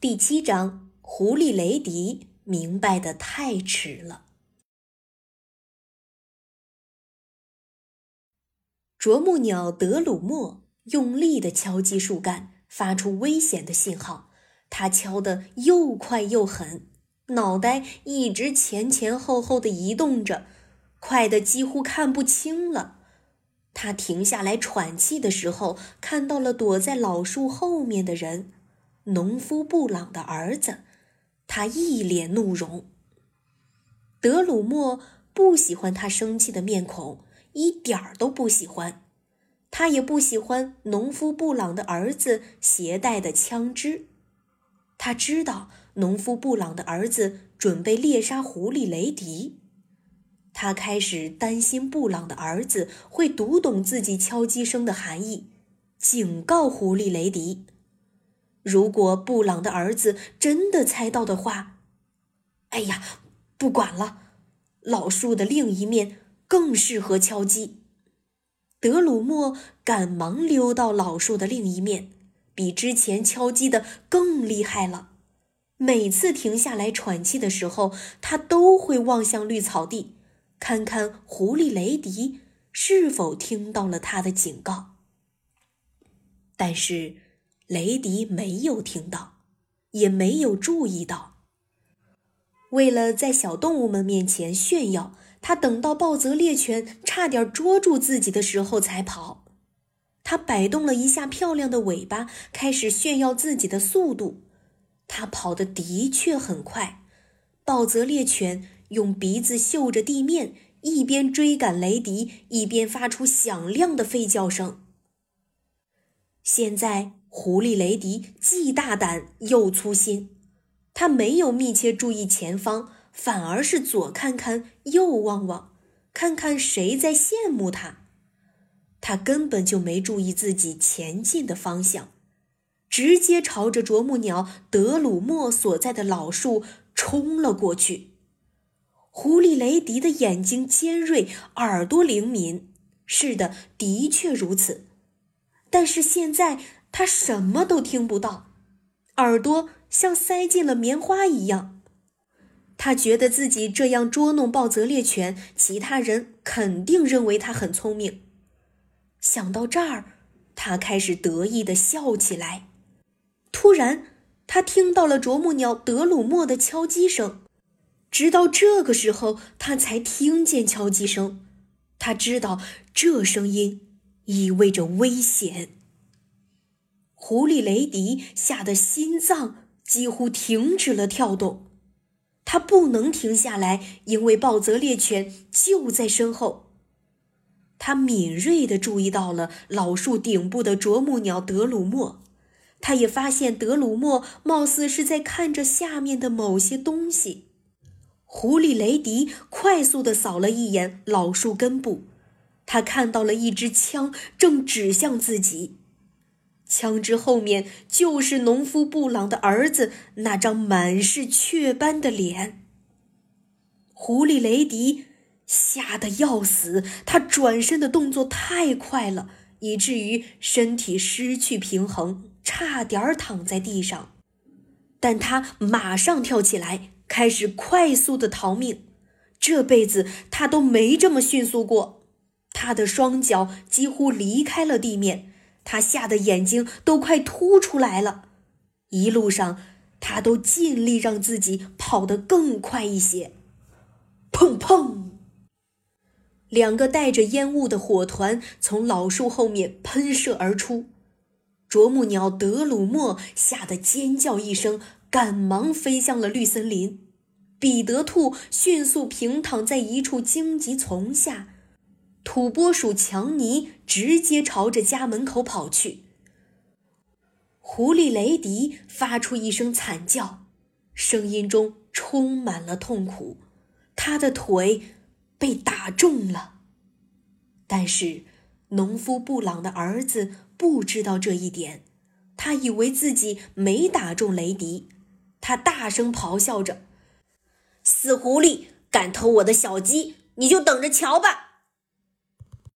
第七章，狐狸雷迪明白的太迟了。啄木鸟德鲁莫用力的敲击树干，发出危险的信号。他敲得又快又狠，脑袋一直前前后后的移动着，快得几乎看不清了。他停下来喘气的时候，看到了躲在老树后面的人。农夫布朗的儿子，他一脸怒容。德鲁莫不喜欢他生气的面孔，一点儿都不喜欢。他也不喜欢农夫布朗的儿子携带的枪支。他知道农夫布朗的儿子准备猎杀狐狸雷迪。他开始担心布朗的儿子会读懂自己敲击声的含义，警告狐狸雷迪。如果布朗的儿子真的猜到的话，哎呀，不管了，老树的另一面更适合敲击。德鲁莫赶忙溜到老树的另一面，比之前敲击的更厉害了。每次停下来喘气的时候，他都会望向绿草地，看看狐狸雷迪是否听到了他的警告。但是。雷迪没有听到，也没有注意到。为了在小动物们面前炫耀，他等到暴泽猎犬差点捉住自己的时候才跑。他摆动了一下漂亮的尾巴，开始炫耀自己的速度。他跑得的确很快。暴泽猎犬用鼻子嗅着地面，一边追赶雷迪，一边发出响亮的吠叫声。现在。狐狸雷迪既大胆又粗心，他没有密切注意前方，反而是左看看右望望，看看谁在羡慕他。他根本就没注意自己前进的方向，直接朝着啄木鸟德鲁莫所在的老树冲了过去。狐狸雷迪的眼睛尖锐，耳朵灵敏，是的，的确如此。但是现在。他什么都听不到，耳朵像塞进了棉花一样。他觉得自己这样捉弄暴泽猎犬，其他人肯定认为他很聪明。想到这儿，他开始得意地笑起来。突然，他听到了啄木鸟德鲁莫的敲击声。直到这个时候，他才听见敲击声。他知道这声音意味着危险。狐狸雷迪吓得心脏几乎停止了跳动，他不能停下来，因为暴泽猎犬就在身后。他敏锐地注意到了老树顶部的啄木鸟德鲁莫，他也发现德鲁莫貌似是在看着下面的某些东西。狐狸雷迪快速地扫了一眼老树根部，他看到了一支枪正指向自己。枪支后面就是农夫布朗的儿子那张满是雀斑的脸。狐狸雷迪吓得要死，他转身的动作太快了，以至于身体失去平衡，差点躺在地上。但他马上跳起来，开始快速的逃命。这辈子他都没这么迅速过，他的双脚几乎离开了地面。他吓得眼睛都快凸出来了，一路上他都尽力让自己跑得更快一些。砰砰！两个带着烟雾的火团从老树后面喷射而出，啄木鸟德鲁莫吓得尖叫一声，赶忙飞向了绿森林。彼得兔迅速平躺在一处荆棘丛下。土拨鼠强尼直接朝着家门口跑去。狐狸雷迪发出一声惨叫，声音中充满了痛苦。他的腿被打中了。但是，农夫布朗的儿子不知道这一点，他以为自己没打中雷迪。他大声咆哮着：“死狐狸，敢偷我的小鸡，你就等着瞧吧！”